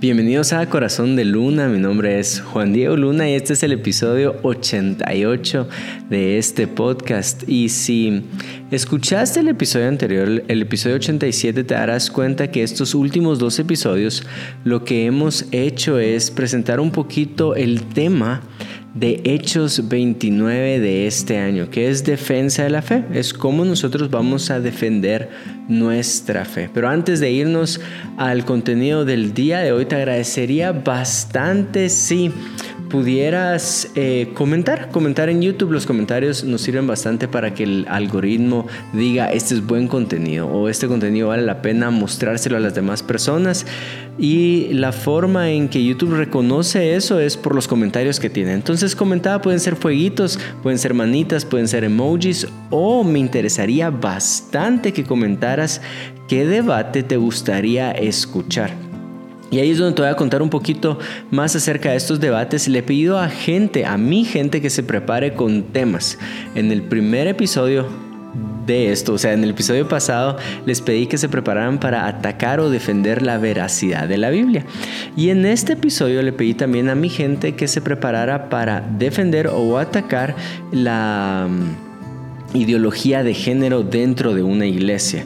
Bienvenidos a Corazón de Luna, mi nombre es Juan Diego Luna y este es el episodio 88 de este podcast. Y si escuchaste el episodio anterior, el episodio 87, te darás cuenta que estos últimos dos episodios lo que hemos hecho es presentar un poquito el tema de Hechos 29 de este año, que es defensa de la fe. Es cómo nosotros vamos a defender nuestra fe. Pero antes de irnos al contenido del día de hoy, te agradecería bastante si pudieras eh, comentar, comentar en YouTube. Los comentarios nos sirven bastante para que el algoritmo diga este es buen contenido o este contenido vale la pena mostrárselo a las demás personas. Y la forma en que YouTube reconoce eso es por los comentarios que tiene. Entonces comentaba, pueden ser fueguitos, pueden ser manitas, pueden ser emojis o me interesaría bastante que comentaras qué debate te gustaría escuchar. Y ahí es donde te voy a contar un poquito más acerca de estos debates. Le he pedido a gente, a mi gente, que se prepare con temas. En el primer episodio de esto, o sea, en el episodio pasado les pedí que se prepararan para atacar o defender la veracidad de la Biblia. Y en este episodio le pedí también a mi gente que se preparara para defender o atacar la mm, ideología de género dentro de una iglesia.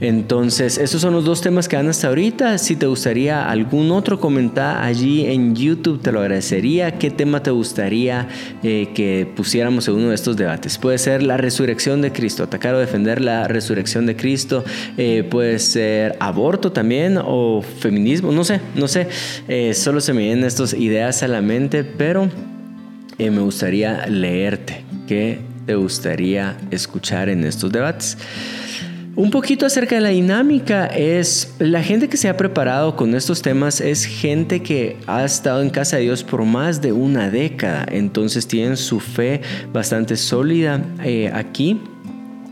Entonces, esos son los dos temas que dan hasta ahorita. Si te gustaría algún otro comentar allí en YouTube, te lo agradecería. ¿Qué tema te gustaría eh, que pusiéramos en uno de estos debates? Puede ser la resurrección de Cristo, atacar o defender la resurrección de Cristo. Eh, puede ser aborto también o feminismo, no sé, no sé. Eh, solo se me vienen estas ideas a la mente, pero me gustaría leerte. ¿Qué te gustaría escuchar en estos debates? Un poquito acerca de la dinámica es la gente que se ha preparado con estos temas es gente que ha estado en casa de Dios por más de una década, entonces tienen su fe bastante sólida eh, aquí.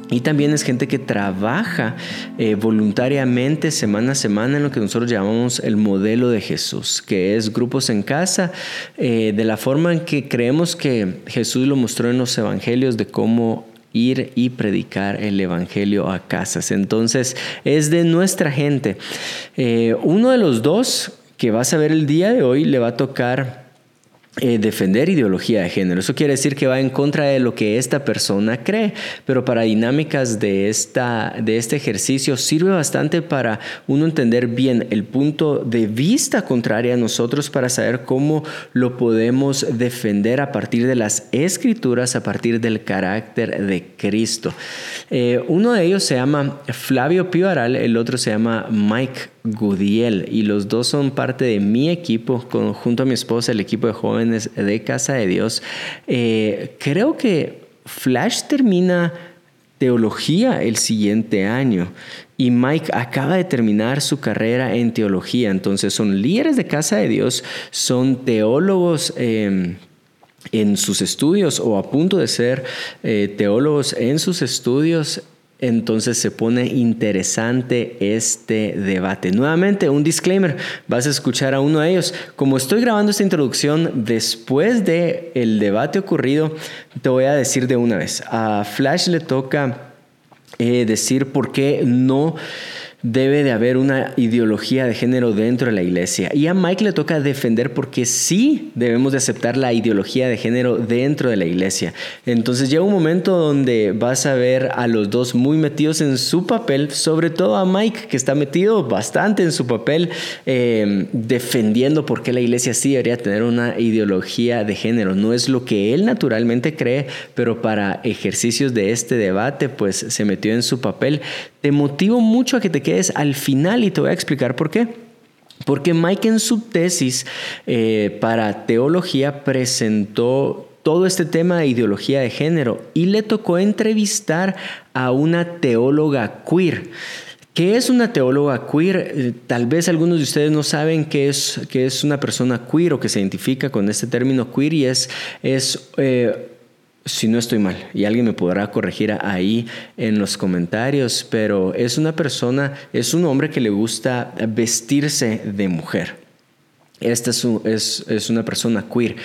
Y también es gente que trabaja eh, voluntariamente semana a semana en lo que nosotros llamamos el modelo de Jesús, que es grupos en casa, eh, de la forma en que creemos que Jesús lo mostró en los evangelios de cómo ir y predicar el Evangelio a casas. Entonces es de nuestra gente. Eh, uno de los dos que vas a ver el día de hoy le va a tocar eh, defender ideología de género. Eso quiere decir que va en contra de lo que esta persona cree, pero para dinámicas de, esta, de este ejercicio sirve bastante para uno entender bien el punto de vista contrario a nosotros para saber cómo lo podemos defender a partir de las escrituras, a partir del carácter de Cristo. Eh, uno de ellos se llama Flavio Pivaral, el otro se llama Mike Gudiel y los dos son parte de mi equipo junto a mi esposa, el equipo de jóvenes de Casa de Dios. Eh, creo que Flash termina teología el siguiente año y Mike acaba de terminar su carrera en teología, entonces son líderes de Casa de Dios, son teólogos. Em, en sus estudios o a punto de ser eh, teólogos en sus estudios entonces se pone interesante este debate. Nuevamente, un disclaimer, vas a escuchar a uno de ellos. Como estoy grabando esta introducción después del el debate ocurrido, te voy a decir de una vez. A Flash le toca eh, decir por qué no debe de haber una ideología de género dentro de la iglesia. Y a Mike le toca defender porque sí debemos de aceptar la ideología de género dentro de la iglesia. Entonces llega un momento donde vas a ver a los dos muy metidos en su papel, sobre todo a Mike que está metido bastante en su papel eh, defendiendo por qué la iglesia sí debería tener una ideología de género. No es lo que él naturalmente cree, pero para ejercicios de este debate pues se metió en su papel. Te motivo mucho a que te quedes al final y te voy a explicar por qué. Porque Mike en su tesis eh, para teología presentó todo este tema de ideología de género y le tocó entrevistar a una teóloga queer. ¿Qué es una teóloga queer? Eh, tal vez algunos de ustedes no saben qué es, qué es una persona queer o que se identifica con este término queer y es, es eh, si no estoy mal, y alguien me podrá corregir ahí en los comentarios, pero es una persona, es un hombre que le gusta vestirse de mujer. Esta es, una persona queer.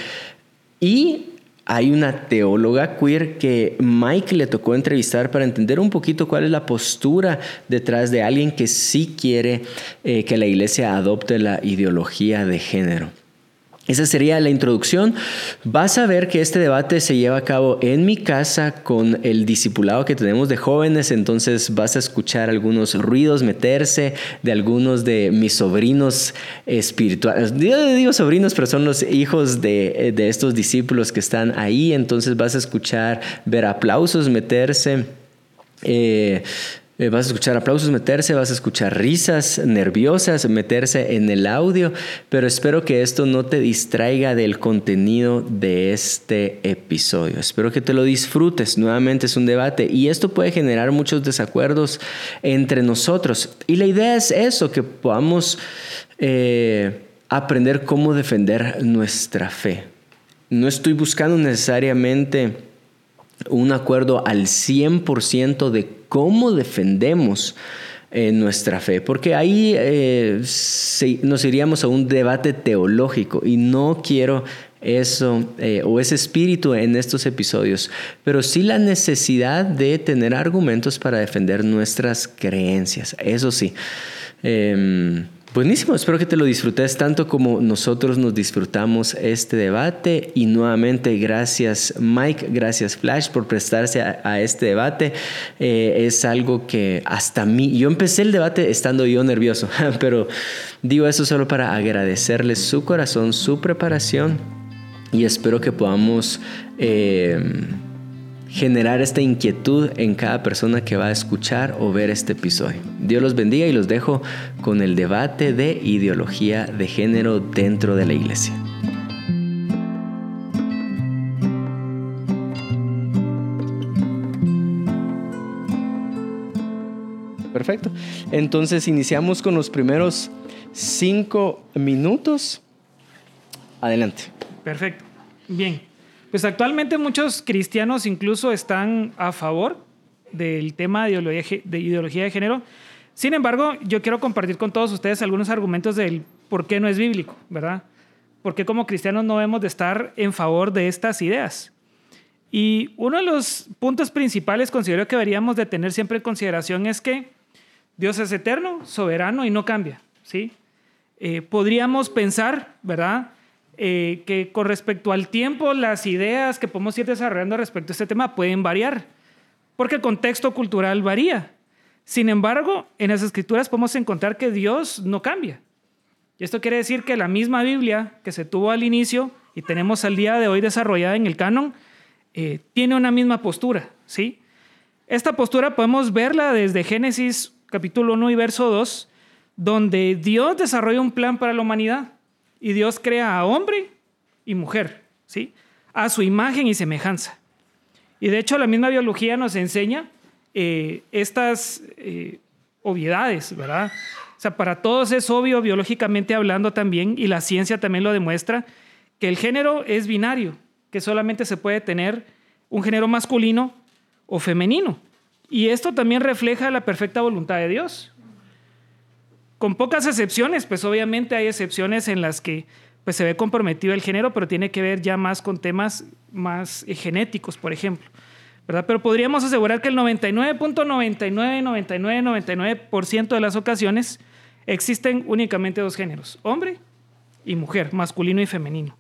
Y hay una teóloga queer que Mike le tocó entrevistar para entender un poquito cuál es la postura detrás de alguien que sí quiere eh, que la iglesia adopte la ideología de género. Esa sería la introducción. Vas a ver que este debate se lleva a cabo en mi casa con el discipulado que tenemos de jóvenes, entonces vas a escuchar algunos ruidos meterse de algunos de mis sobrinos espirituales. Yo digo sobrinos, pero son los hijos de, estos discípulos que están ahí, entonces vas a escuchar ver aplausos meterse. Eh, eh, vas a escuchar aplausos meterse, vas a escuchar risas nerviosas meterse en el audio, pero espero que esto no te distraiga del contenido de este episodio. Espero que te lo disfrutes. Nuevamente es un debate y esto puede generar muchos desacuerdos entre nosotros. Y la idea es eso, que podamos eh, aprender cómo defender nuestra fe. No estoy buscando necesariamente un acuerdo al 100% de cómo defendemos eh, nuestra fe, porque ahí eh, nos iríamos a un debate teológico y no quiero eso eh, o ese espíritu en estos episodios, pero sí la necesidad de tener argumentos para defender nuestras creencias, eso sí. Buenísimo, espero que te lo disfrutes tanto como nosotros nos disfrutamos este debate y nuevamente gracias Mike, gracias Flash por prestarse a, este debate. Eh, es algo que hasta mí, yo empecé el debate estando yo nervioso, pero digo eso solo para agradecerles su corazón, su preparación y espero que podamos... Eh, generar esta inquietud en cada persona que va a escuchar o ver este episodio. Dios los bendiga y los dejo con el debate de ideología de género dentro de la iglesia. Perfecto. Entonces iniciamos con los primeros cinco minutos. Adelante. Perfecto. Bien. Pues actualmente muchos cristianos incluso están a favor del tema de ideología, de género. Sin embargo, yo quiero compartir con todos ustedes algunos argumentos del por qué no es bíblico, ¿verdad? ¿Por qué como cristianos no debemos de estar en favor de estas ideas? Y uno de los puntos principales considero que deberíamos de tener siempre en consideración es que Dios es eterno, soberano y no cambia, ¿sí? Eh, podríamos pensar, ¿verdad? Eh, que con respecto al tiempo, las ideas que podemos ir desarrollando respecto a este tema pueden variar, porque el contexto cultural varía. Sin embargo, en las escrituras podemos encontrar que Dios no cambia. Y esto quiere decir que la misma Biblia que se tuvo al inicio y tenemos al día de hoy desarrollada en el canon, eh, tiene una misma postura, ¿sí? Esta postura podemos verla desde Génesis capítulo 1 y verso 2, donde Dios desarrolla un plan para la humanidad. Y Dios crea a hombre y mujer, ¿sí? A su imagen y semejanza. Y de hecho la misma biología nos enseña eh, estas eh, obviedades, ¿verdad? O sea, para todos es obvio biológicamente hablando también, y la ciencia también lo demuestra, que el género es binario, que solamente se puede tener un género masculino o femenino. Y esto también refleja la perfecta voluntad de Dios con pocas excepciones, pues obviamente hay excepciones en las que pues, se ve comprometido el género, pero tiene que ver ya más con temas más eh, genéticos, por ejemplo. ¿verdad? Pero podríamos asegurar que el 99.999999% de las ocasiones existen únicamente dos géneros, hombre y mujer, masculino y femenino.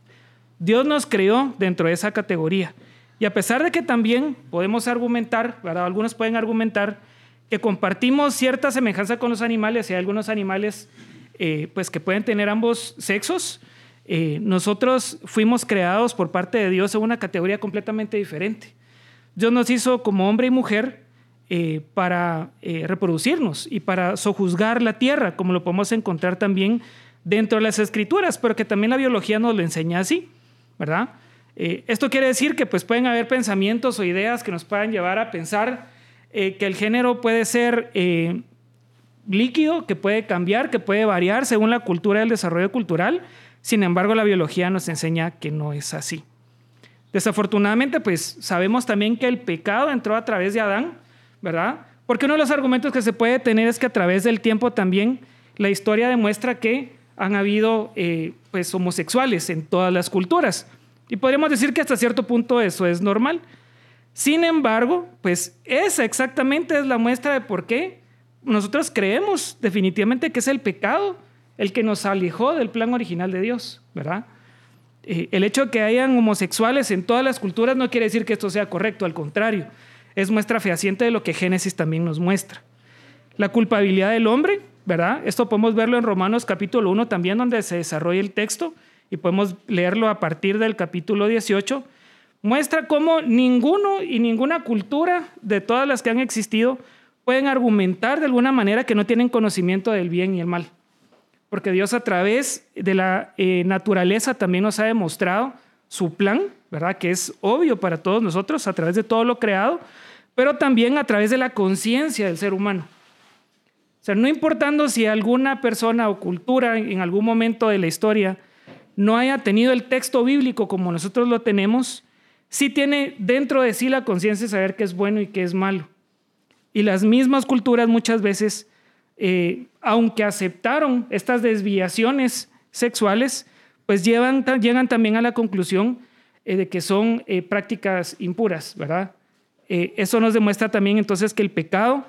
Dios nos creó dentro de esa categoría. Y a pesar de que también podemos argumentar, ¿verdad? algunos pueden argumentar que compartimos cierta semejanza con los animales y hay algunos animales eh, pues que pueden tener ambos sexos. Eh, nosotros fuimos creados por parte de Dios en una categoría completamente diferente. Dios nos hizo como hombre y mujer eh, para reproducirnos y para sojuzgar la tierra, como lo podemos encontrar también dentro de las escrituras, pero que también la biología nos lo enseña así, ¿verdad? esto quiere decir que pues pueden haber pensamientos o ideas que nos puedan llevar a pensar eh, que el género puede ser eh, líquido, que puede cambiar, que puede variar según la cultura y el desarrollo cultural. Sin embargo, la biología nos enseña que no es así. Desafortunadamente, pues sabemos también que el pecado entró a través de Adán, ¿verdad? Porque uno de los argumentos que se puede tener es que a través del tiempo también la historia demuestra que han habido eh, pues homosexuales en todas las culturas. Y podríamos decir que hasta cierto punto eso es normal. Sin embargo, pues esa exactamente es la muestra de por qué nosotros creemos definitivamente que es el pecado el que nos alejó del plan original de Dios, ¿verdad? Eh, el hecho de que hayan homosexuales en todas las culturas no quiere decir que esto sea correcto, al contrario, es muestra fehaciente de lo que Génesis también nos muestra. La culpabilidad del hombre, ¿verdad? Esto podemos verlo en Romanos capítulo 1 también, donde se desarrolla el texto, y podemos leerlo a partir del capítulo 18. Muestra cómo ninguno y ninguna cultura de todas las que han existido pueden argumentar de alguna manera que no tienen conocimiento del bien y el mal. Porque Dios a través de la eh, naturaleza también nos ha demostrado su plan, ¿verdad? Que es obvio para todos nosotros a través de todo lo creado, pero también a través de la conciencia del ser humano. O sea, no importando si alguna persona o cultura en algún momento de la historia no haya tenido el texto bíblico como nosotros lo tenemos, sí tiene dentro de sí la conciencia de saber qué es bueno y qué es malo. Y las mismas culturas muchas veces, eh, aunque aceptaron estas desviaciones sexuales, pues llegan también a la conclusión eh, de que son eh, prácticas impuras, ¿verdad? Eso nos demuestra también entonces que el pecado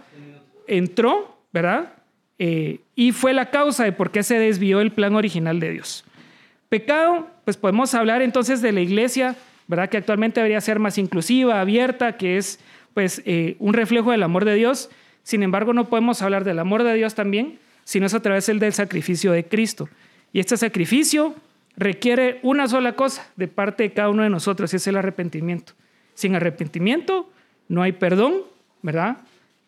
entró, ¿verdad? Y fue la causa de por qué se desvió el plan original de Dios. Pecado, pues podemos hablar entonces de la iglesia, ¿verdad? Que actualmente debería ser más inclusiva, abierta, que es pues eh, un reflejo del amor de Dios. Sin embargo, no podemos hablar del amor de Dios también, sino es a través del sacrificio de Cristo. Y este sacrificio requiere una sola cosa de parte de cada uno de nosotros, y es el arrepentimiento. Sin arrepentimiento no hay perdón, ¿verdad?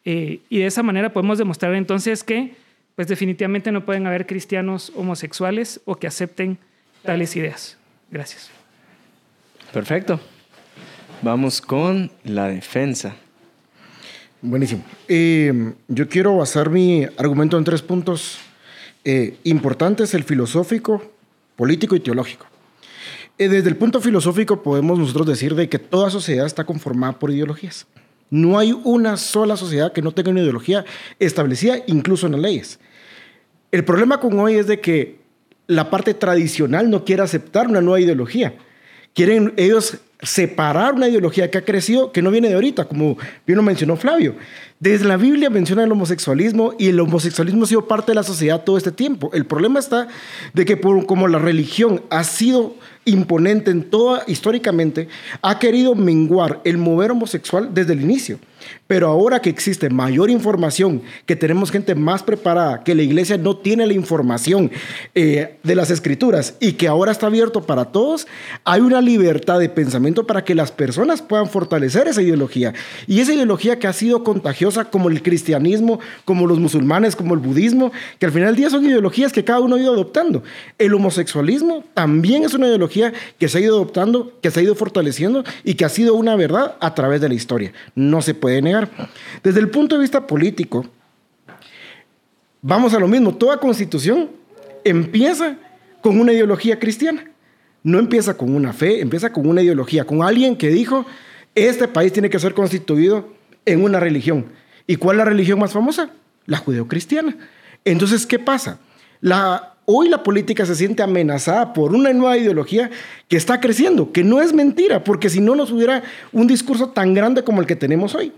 Eh, y de esa manera podemos demostrar entonces que, pues definitivamente no pueden haber cristianos homosexuales o que acepten tales ideas. Gracias. Perfecto. Vamos con la defensa. Buenísimo. Eh, yo quiero basar mi argumento en tres puntos eh, importantes, el filosófico, político y teológico. Eh, desde el punto filosófico podemos nosotros decir de que toda sociedad está conformada por ideologías. No hay una sola sociedad que no tenga una ideología establecida, incluso en las leyes. El problema con hoy es de que la parte tradicional no quiere aceptar una nueva ideología. Quieren ellos separar una ideología que ha crecido, que no viene de ahorita, como bien lo mencionó Flavio. Desde la Biblia menciona el homosexualismo y el homosexualismo ha sido parte de la sociedad todo este tiempo. El problema está de que como la religión ha sido imponente en toda históricamente, ha querido menguar el mover homosexual desde el inicio. Pero ahora que existe mayor información, que tenemos gente más preparada, que la iglesia no tiene la información eh, de las escrituras y que ahora está abierto para todos, hay una libertad de pensamiento para que las personas puedan fortalecer esa ideología. Y esa ideología que ha sido contagiosa como el cristianismo, como los musulmanes, como el budismo, que al final del día son ideologías que cada uno ha ido adoptando. El homosexualismo también es una ideología que se ha ido adoptando, que se ha ido fortaleciendo y que ha sido una verdad a través de la historia. No se puede negar. Desde el punto de vista político, vamos a lo mismo. Toda constitución empieza con una ideología cristiana. No empieza con una fe, empieza con una ideología, con alguien que dijo, este país tiene que ser constituido en una religión. ¿Y cuál es la religión más famosa? La judeocristiana. Entonces, ¿qué pasa? Hoy la política se siente amenazada por una nueva ideología que está creciendo, que no es mentira, porque si no nos hubiera un discurso tan grande como el que tenemos hoy.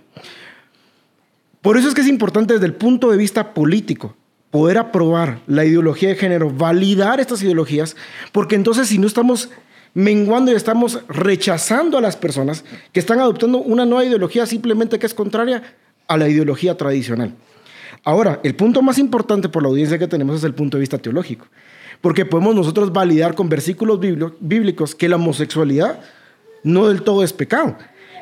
Por eso es que es importante desde el punto de vista político poder aprobar la ideología de género, validar estas ideologías, porque entonces si no estamos menguando y estamos rechazando a las personas que están adoptando una nueva ideología simplemente que es contraria a la ideología tradicional. Ahora, el punto más importante por la audiencia que tenemos es el punto de vista teológico, porque podemos nosotros validar con versículos bíblicos que la homosexualidad no del todo es pecado.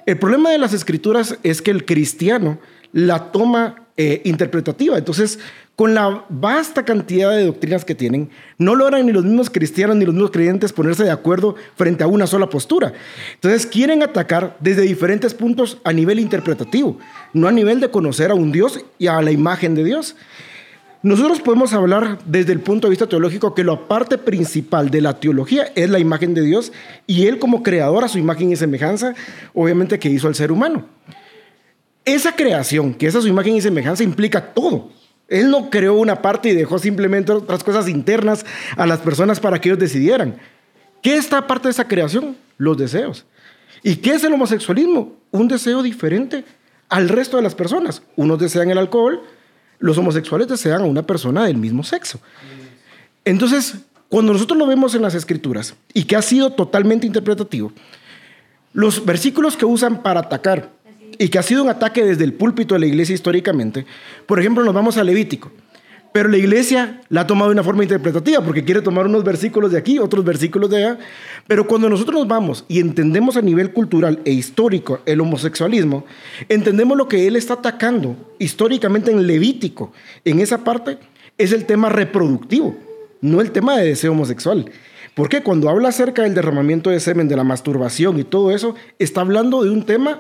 El problema de las escrituras es que el cristiano la toma eh, interpretativa. Entonces, con la vasta cantidad de doctrinas que tienen, no logran ni los mismos cristianos ni los mismos creyentes ponerse de acuerdo frente a una sola postura. Entonces quieren atacar desde diferentes puntos a nivel interpretativo, no a nivel de conocer a un Dios y a la imagen de Dios. Nosotros podemos hablar desde el punto de vista teológico que la parte principal de la teología es la imagen de Dios y Él como creador a su imagen y semejanza, obviamente que hizo al ser humano. Esa creación, que es a su imagen y semejanza, implica todo. Él no creó una parte y dejó simplemente otras cosas internas a las personas para que ellos decidieran. ¿Qué está parte de esa creación? los deseos. ¿Y qué es el homosexualismo? Un deseo diferente al resto de las personas. Unos desean el alcohol, los homosexuales desean a una persona del mismo sexo. Entonces, cuando nosotros lo vemos en las escrituras y que ha sido totalmente interpretativo, los versículos que usan para atacar y que ha sido un ataque desde el púlpito de la iglesia históricamente, por ejemplo, nos vamos a Levítico. Pero la iglesia la ha tomado de una forma interpretativa porque quiere tomar unos versículos de aquí, otros versículos de allá. Pero cuando nosotros nos vamos y entendemos a nivel cultural e histórico el homosexualismo, entendemos lo que él está atacando históricamente en Levítico. En esa parte es el tema reproductivo, no el tema de deseo homosexual. Porque cuando habla acerca del derramamiento de semen, de la masturbación y todo eso, está hablando de un tema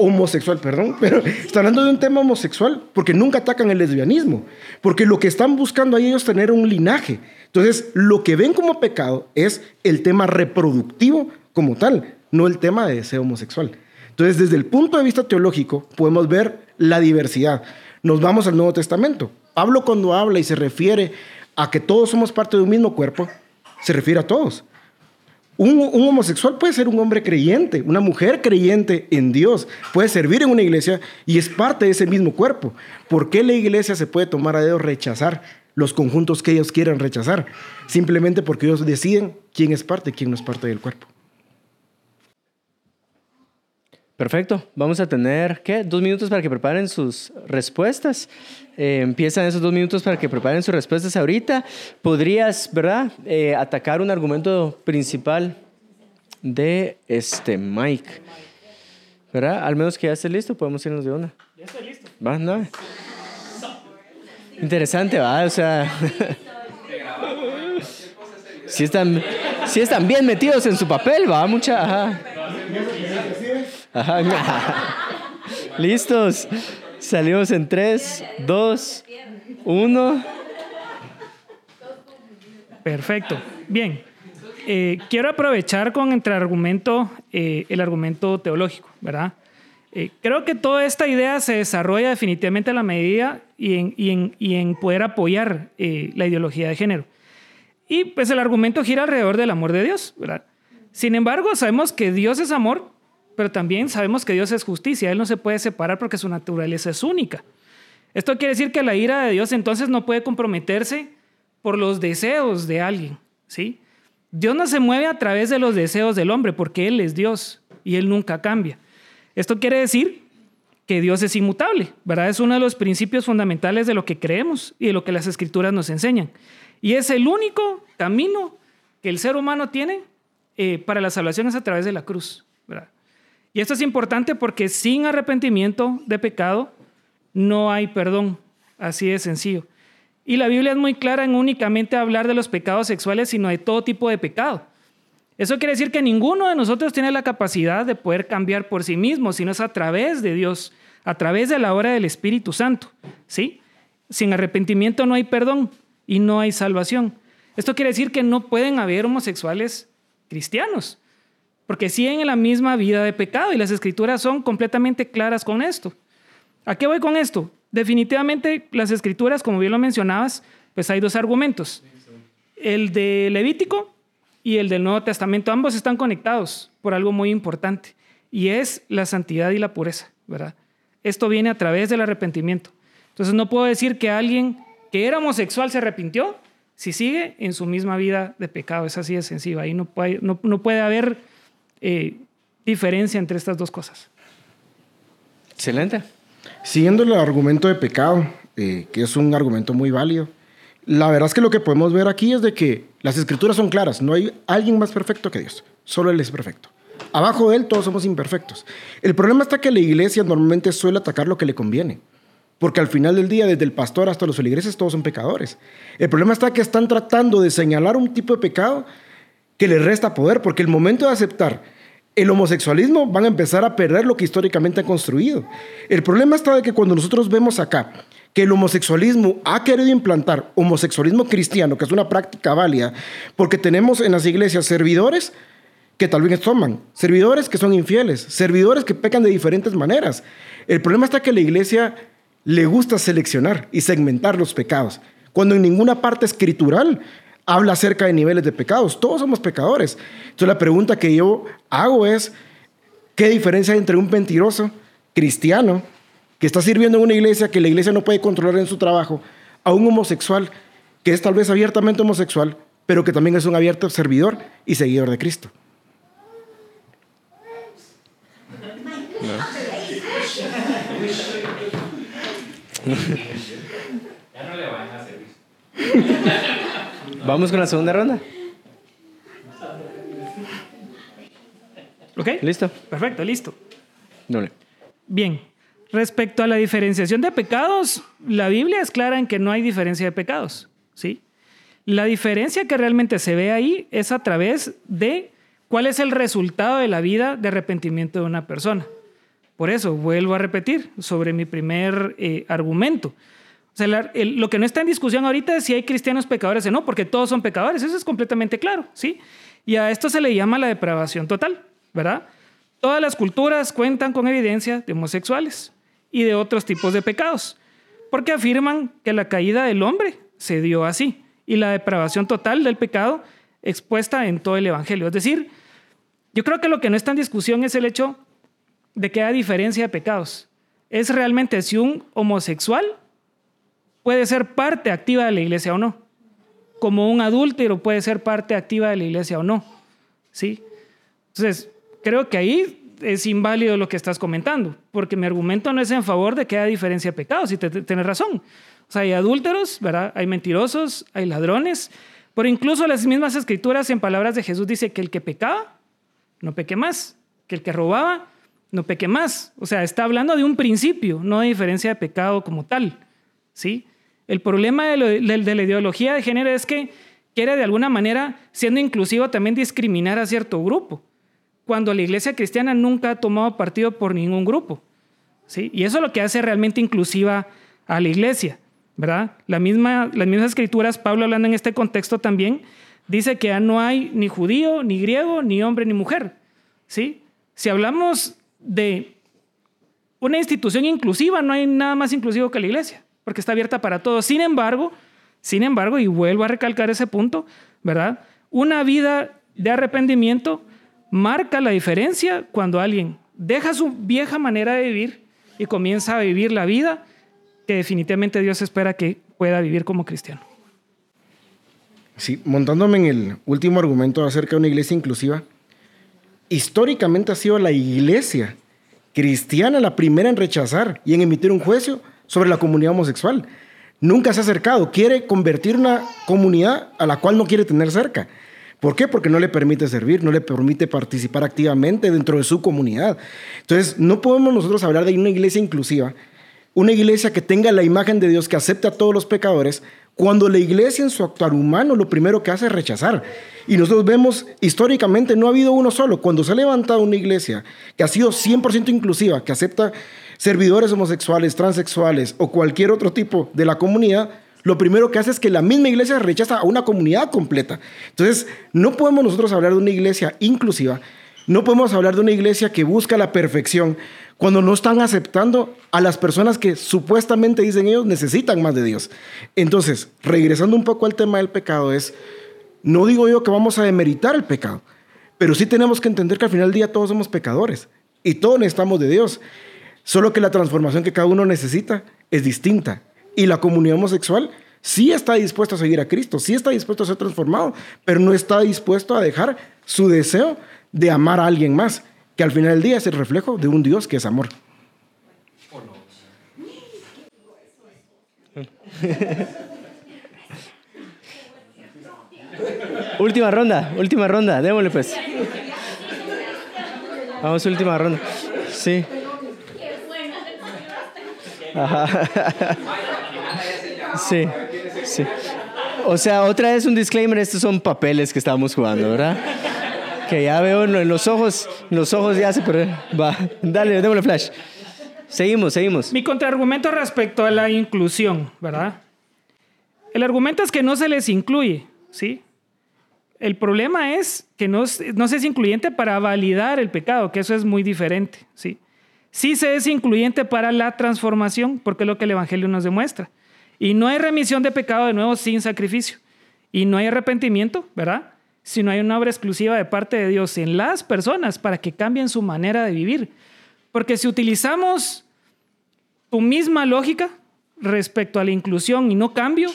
homosexual, perdón, pero está hablando de un tema homosexual, porque nunca atacan el lesbianismo, porque lo que están buscando ahí ellos tener un linaje. Entonces, lo que ven como pecado es el tema reproductivo como tal, no el tema de deseo homosexual. Entonces, desde el punto de vista teológico, podemos ver la diversidad. Nos vamos al Nuevo Testamento. Pablo cuando habla y se refiere a que todos somos parte de un mismo cuerpo, se refiere a todos. Un, homosexual puede ser un hombre creyente, una mujer creyente en Dios, puede servir en una iglesia y es parte de ese mismo cuerpo. ¿Por qué la iglesia se puede tomar a dedo rechazar los conjuntos que ellos quieran rechazar? Simplemente porque ellos deciden quién es parte y quién no es parte del cuerpo. Perfecto. Vamos a tener, ¿qué? Dos minutos para que preparen sus respuestas. Eh, empiezan esos dos minutos para que preparen sus respuestas ahorita. Podrías, ¿verdad? Eh, atacar un argumento principal de este Mike. ¿Verdad? Al menos que ya esté listo, podemos irnos de una. Ya estoy listo. Va, no. Interesante, va, o sea. si están, si están bien metidos en su papel, va, mucha. Ajá. Listos. Salimos en 3, 2, 1. Perfecto. Bien. Eh, quiero aprovechar con entre argumento eh, el argumento teológico, ¿verdad? Eh, creo que toda esta idea se desarrolla definitivamente a la medida y en, y en, y en poder apoyar la ideología de género. Y pues el argumento gira alrededor del amor de Dios, ¿verdad? Sin embargo, sabemos que Dios es amor pero también sabemos que Dios es justicia, Él no se puede separar porque su naturaleza es única. Esto quiere decir que la ira de Dios entonces no puede comprometerse por los deseos de alguien, ¿sí? Dios no se mueve a través de los deseos del hombre porque Él es Dios y Él nunca cambia. Esto quiere decir que Dios es inmutable, ¿verdad? Es uno de los principios fundamentales de lo que creemos y de lo que las escrituras nos enseñan. Y es el único camino que el ser humano tiene eh, para la salvación es a través de la cruz, ¿verdad? Y esto es importante porque sin arrepentimiento de pecado no hay perdón, así de sencillo. Y la Biblia es muy clara en únicamente hablar de los pecados sexuales, sino de todo tipo de pecado. Eso quiere decir que ninguno de nosotros tiene la capacidad de poder cambiar por sí mismo, sino es a través de Dios, a través de la obra del Espíritu Santo. ¿sí? Sin arrepentimiento no hay perdón y no hay salvación. Esto quiere decir que no pueden haber homosexuales cristianos porque siguen en la misma vida de pecado y las escrituras son completamente claras con esto. ¿A qué voy con esto? Definitivamente las escrituras, como bien lo mencionabas, pues hay dos argumentos. El de Levítico y el del Nuevo Testamento, ambos están conectados por algo muy importante y es la santidad y la pureza, ¿verdad? Esto viene a través del arrepentimiento. Entonces no puedo decir que alguien que era homosexual se arrepintió si sigue en su misma vida de pecado. Es así de sencillo. Ahí no puede, no, no puede haber eh, diferencia entre estas dos cosas. Excelente. Siguiendo el argumento de pecado, eh, que es un argumento muy válido, la verdad es que lo que podemos ver aquí es de que las escrituras son claras, no hay alguien más perfecto que Dios, solo Él es perfecto. Abajo de Él todos somos imperfectos. El problema está que la iglesia normalmente suele atacar lo que le conviene. Porque al final del día, desde el pastor hasta los feligreses, todos son pecadores. El problema está que están tratando de señalar un tipo de pecado que les resta poder, porque el momento de aceptar el homosexualismo van a empezar a perder lo que históricamente han construido. El problema está de que cuando nosotros vemos acá que el homosexualismo ha querido implantar homosexualismo cristiano, que es una práctica válida, porque tenemos en las iglesias servidores que tal vez toman, servidores que son infieles, servidores que pecan de diferentes maneras. El problema está que la iglesia le gusta seleccionar y segmentar los pecados, cuando en ninguna parte escritural habla acerca de niveles de pecados. Todos somos pecadores. Entonces la pregunta que yo hago es, ¿qué diferencia hay entre un mentiroso cristiano que está sirviendo en una iglesia que la iglesia no puede controlar en su trabajo, a un homosexual que es tal vez abiertamente homosexual, pero que también es un abierto servidor y seguidor de Cristo? Vamos con la segunda ronda. ¿Ok? ¿Listo? Perfecto, listo. Dale. Bien. Respecto a la diferenciación de pecados, la Biblia es clara en que no hay diferencia de pecados, ¿sí? La diferencia que realmente se ve ahí es a través de cuál es el resultado de la vida de arrepentimiento de una persona. Por eso, vuelvo a repetir sobre mi primer eh, argumento. O sea, la- el- lo que no está en discusión ahorita es si hay cristianos pecadores o no, porque todos son pecadores, eso es completamente claro, ¿sí? Y a esto se le llama la depravación total, ¿verdad? Todas las culturas cuentan con evidencia de homosexuales y de otros tipos de pecados, porque afirman que la caída del hombre se dio así y la depravación total del pecado expuesta en todo el Evangelio. Es decir, yo creo que lo que no está en discusión es el hecho de que haya diferencia de pecados. Es realmente si un homosexual puede ser parte activa de la iglesia o no. Como un adúltero puede ser parte activa de la iglesia o no. ¿Sí? Entonces, creo que ahí es inválido lo que estás comentando, porque mi argumento no es en favor de que haya diferencia de pecados, y te- te- tienes razón. O sea, hay adúlteros, ¿verdad? Hay mentirosos, hay ladrones, pero incluso las mismas escrituras en palabras de Jesús dice que el que pecaba, no peque más, que el que robaba, no peque más. O sea, está hablando de un principio, no de diferencia de pecado como tal. ¿sí? El problema de, la ideología de género es que quiere de alguna manera, siendo inclusivo, también discriminar a cierto grupo, cuando la iglesia cristiana nunca ha tomado partido por ningún grupo. ¿sí? Y eso es lo que hace realmente inclusiva a la iglesia. ¿verdad? La misma, las mismas escrituras, Pablo hablando en este contexto también, dice que ya no hay ni judío, ni griego, ni hombre, ni mujer. ¿sí? Si hablamos de una institución inclusiva, no hay nada más inclusivo que la iglesia, porque está abierta para todos. Sin embargo, sin embargo, y vuelvo a recalcar ese punto, ¿verdad? Una vida de arrepentimiento marca la diferencia cuando alguien deja su vieja manera de vivir y comienza a vivir la vida que definitivamente Dios espera que pueda vivir como cristiano. Sí, montándome en el último argumento acerca de una iglesia inclusiva, históricamente ha sido la iglesia cristiana la primera en rechazar y en emitir un juicio sobre la comunidad homosexual. Nunca se ha acercado, quiere convertir una comunidad a la cual no quiere tener cerca. ¿Por qué? Porque no le permite servir, no le permite participar activamente dentro de su comunidad. Entonces, no podemos nosotros hablar de una iglesia inclusiva, una iglesia que tenga la imagen de Dios, que acepte a todos los pecadores, cuando la iglesia en su actuar humano lo primero que hace es rechazar. Y nosotros vemos históricamente no ha habido uno solo. Cuando se ha levantado una iglesia que ha sido 100% inclusiva, que acepta servidores homosexuales, transexuales o cualquier otro tipo de la comunidad, lo primero que hace es que la misma iglesia rechaza a una comunidad completa. Entonces, no podemos nosotros hablar de una iglesia inclusiva, no podemos hablar de una iglesia que busca la perfección cuando no están aceptando a las personas que supuestamente dicen ellos necesitan más de Dios. Entonces, regresando un poco al tema del pecado, es, no digo yo que vamos a demeritar el pecado, pero sí tenemos que entender que al final del día todos somos pecadores y todos necesitamos de Dios. Solo que la transformación que cada uno necesita es distinta. Y la comunidad homosexual sí está dispuesta a seguir a Cristo, sí está dispuesto a ser transformado, pero no está dispuesto a dejar su deseo de amar a alguien más, que al final del día es el reflejo de un Dios que es amor. Última ronda, última ronda, démosle pues. Vamos, última ronda. Sí. Ajá. Sí, sí. O sea, otra vez un disclaimer, estos son papeles que estamos jugando, ¿verdad? Que ya veo en los ojos, en los ojos ya se. Va, dale, démosle flash. Seguimos, seguimos. Mi contraargumento respecto a la inclusión, ¿verdad? El argumento es que no se les incluye, ¿sí? El problema es que no, no se es incluyente para validar el pecado, que eso es muy diferente, ¿sí? Sí se es incluyente para la transformación, porque es lo que el Evangelio nos demuestra. Y no hay remisión de pecado de nuevo sin sacrificio. y no hay arrepentimiento, ¿verdad? Si no hay una obra exclusiva de parte de Dios en las personas para que cambien su manera de vivir. Porque si utilizamos tu misma lógica respecto a la inclusión y no cambio,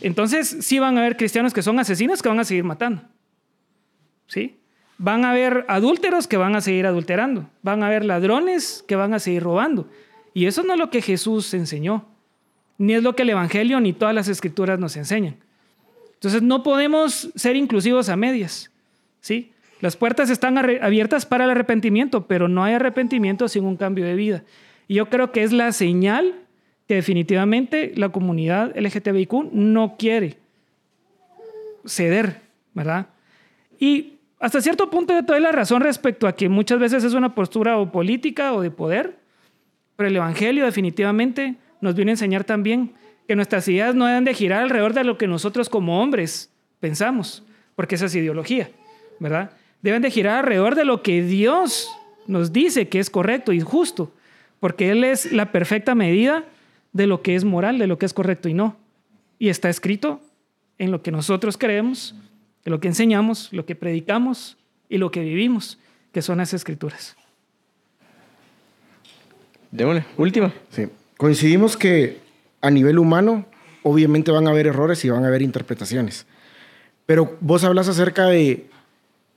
entonces sí van a haber cristianos que son asesinos que van a seguir matando. ¿Sí? Van a haber adúlteros que van a seguir adulterando. Van a haber ladrones que van a seguir robando. Y eso no es lo que Jesús enseñó. Ni es lo que el Evangelio ni todas las escrituras nos enseñan. Entonces no podemos ser inclusivos a medias. ¿Sí? Las puertas están abiertas para el arrepentimiento, pero no hay arrepentimiento sin un cambio de vida. Y yo creo que es la señal que definitivamente la comunidad LGTBIQ no quiere ceder, ¿verdad? Y hasta cierto punto yo te doy la razón respecto a que muchas veces es una postura o política o de poder, pero el Evangelio definitivamente nos viene a enseñar también que nuestras ideas no deben de girar alrededor de lo que nosotros como hombres pensamos, porque esa es ideología, ¿verdad? Deben de girar alrededor de lo que Dios nos dice que es correcto y justo, porque Él es la perfecta medida de lo que es moral, de lo que es correcto y no. Y está escrito en lo que nosotros creemos, en lo que enseñamos, lo que predicamos y lo que vivimos, que son las escrituras. Démosle, última. Sí. Coincidimos que a nivel humano, obviamente van a haber errores y van a haber interpretaciones. Pero vos hablas acerca de,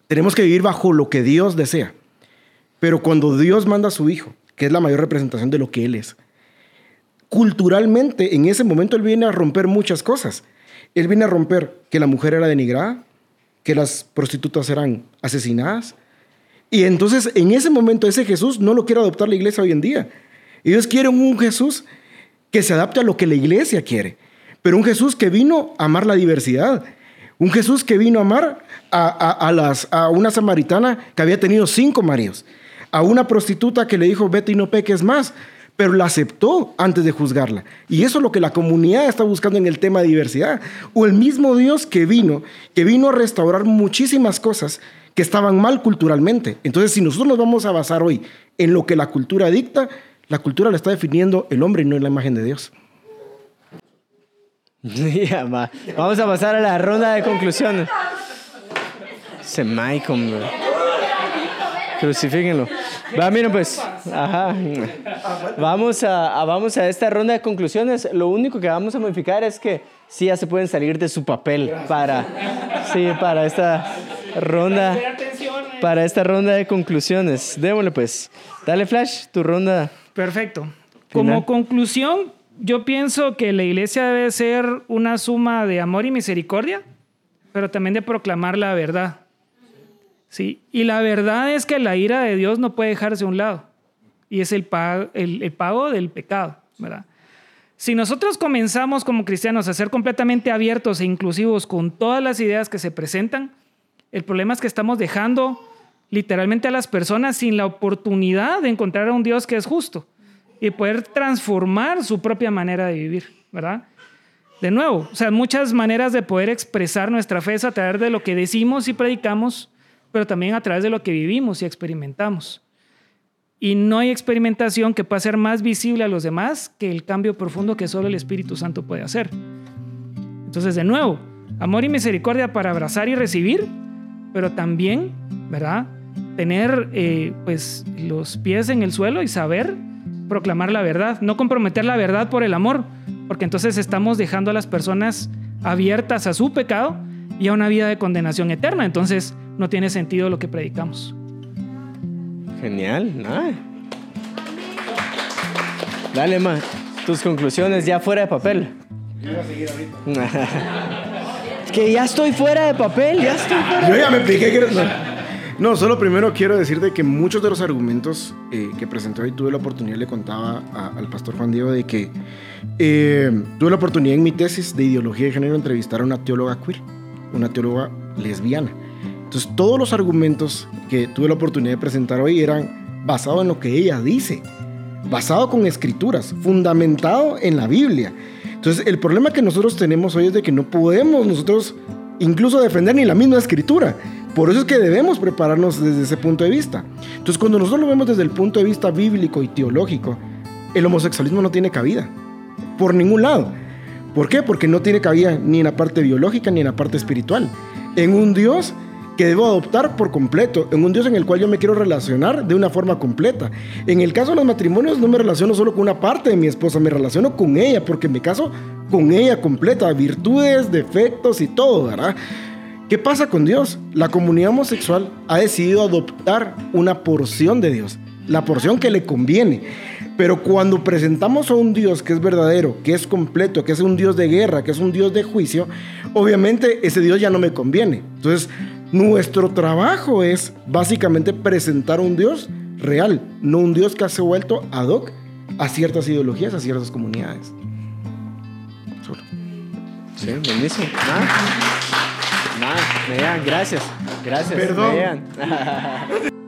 tenemos que vivir bajo lo que Dios desea. Pero cuando Dios manda a su Hijo, que es la mayor representación de lo que Él es, culturalmente en ese momento Él viene a romper muchas cosas. Él viene a romper que la mujer era denigrada, que las prostitutas eran asesinadas. Y entonces en ese momento ese Jesús no lo quiere adoptar la iglesia hoy en día. Ellos quieren un Jesús que se adapte a lo que la iglesia quiere, pero un Jesús que vino a amar la diversidad, un Jesús que vino a amar a, las, a una samaritana que había tenido cinco maridos, a una prostituta que le dijo, vete y no peques más, pero la aceptó antes de juzgarla. Y eso es lo que la comunidad está buscando en el tema de diversidad. O el mismo Dios que vino, que vino a restaurar muchísimas cosas que estaban mal culturalmente. Entonces, si nosotros nos vamos a basar hoy en lo que la cultura dicta, la cultura la está definiendo el hombre y no la imagen de Dios. Vamos a pasar a la ronda de conclusiones. Se Michael, Crucifíquenlo. Va, miren pues. Ajá. Vamos a, vamos a esta ronda de conclusiones. Lo único que vamos a modificar es que sí ya se pueden salir de su papel para, sí, para esta ronda, para esta ronda de conclusiones. Démosle pues. Dale Flash, tu ronda Perfecto. Como conclusión, yo pienso que la iglesia debe ser una suma de amor y misericordia, pero también de proclamar la verdad. ¿Sí? Y la verdad es que la ira de Dios no puede dejarse a un lado. Y es el pago, el, pago del pecado, ¿verdad? Si nosotros comenzamos como cristianos a ser completamente abiertos e inclusivos con todas las ideas que se presentan, el problema es que estamos dejando literalmente a las personas sin la oportunidad de encontrar a un Dios que es justo y poder transformar su propia manera de vivir, ¿verdad? De nuevo, o sea, muchas maneras de poder expresar nuestra fe es a través de lo que decimos y predicamos, pero también a través de lo que vivimos y experimentamos. Y no hay experimentación que pueda ser más visible a los demás que el cambio profundo que solo el Espíritu Santo puede hacer. Entonces, de nuevo, amor y misericordia para abrazar y recibir, pero también, ¿verdad? Tener eh, pues los pies en el suelo y saber proclamar la verdad, no comprometer la verdad por el amor, porque entonces estamos dejando a las personas abiertas a su pecado y a una vida de condenación eterna, entonces no tiene sentido lo que predicamos. Genial, Dale, ma, tus conclusiones ya fuera de papel. que ya estoy fuera de papel, ya estoy fuera. Yo ya me expliqué que... No, solo primero quiero decirte que muchos de los argumentos eh, que presenté hoy tuve la oportunidad, le contaba al pastor Juan Diego, de que eh, tuve la oportunidad en mi tesis de ideología de género entrevistar a una teóloga queer, una teóloga lesbiana. Entonces, todos los argumentos que tuve la oportunidad de presentar hoy eran basados en lo que ella dice, basado con escrituras, fundamentado en la Biblia. Entonces, el problema que nosotros tenemos hoy es de que no podemos nosotros incluso defender ni la misma escritura. Por eso es que debemos prepararnos desde ese punto de vista. Entonces, cuando nosotros lo vemos desde el punto de vista bíblico y teológico, el homosexualismo no tiene cabida, por ningún lado. ¿Por qué? Porque no tiene cabida ni en la parte biológica ni en la parte espiritual. En un Dios que debo adoptar por completo, en un Dios en el cual yo me quiero relacionar de una forma completa. En el caso de los matrimonios no me relaciono solo con una parte de mi esposa, me relaciono con ella, porque me caso con ella completa, virtudes, defectos y todo, ¿verdad? ¿Qué pasa con Dios? La comunidad homosexual ha decidido adoptar una porción de Dios, la porción que le conviene. Pero cuando presentamos a un Dios que es verdadero, que es completo, que es un Dios de guerra, que es un Dios de juicio, obviamente ese Dios ya no me conviene. Entonces, nuestro trabajo es básicamente presentar un Dios real, no un Dios que se ha vuelto ad hoc a ciertas ideologías, a ciertas comunidades. Solo. Sí, buenísimo. Nada. Nada, me gracias. Gracias. Perdón. me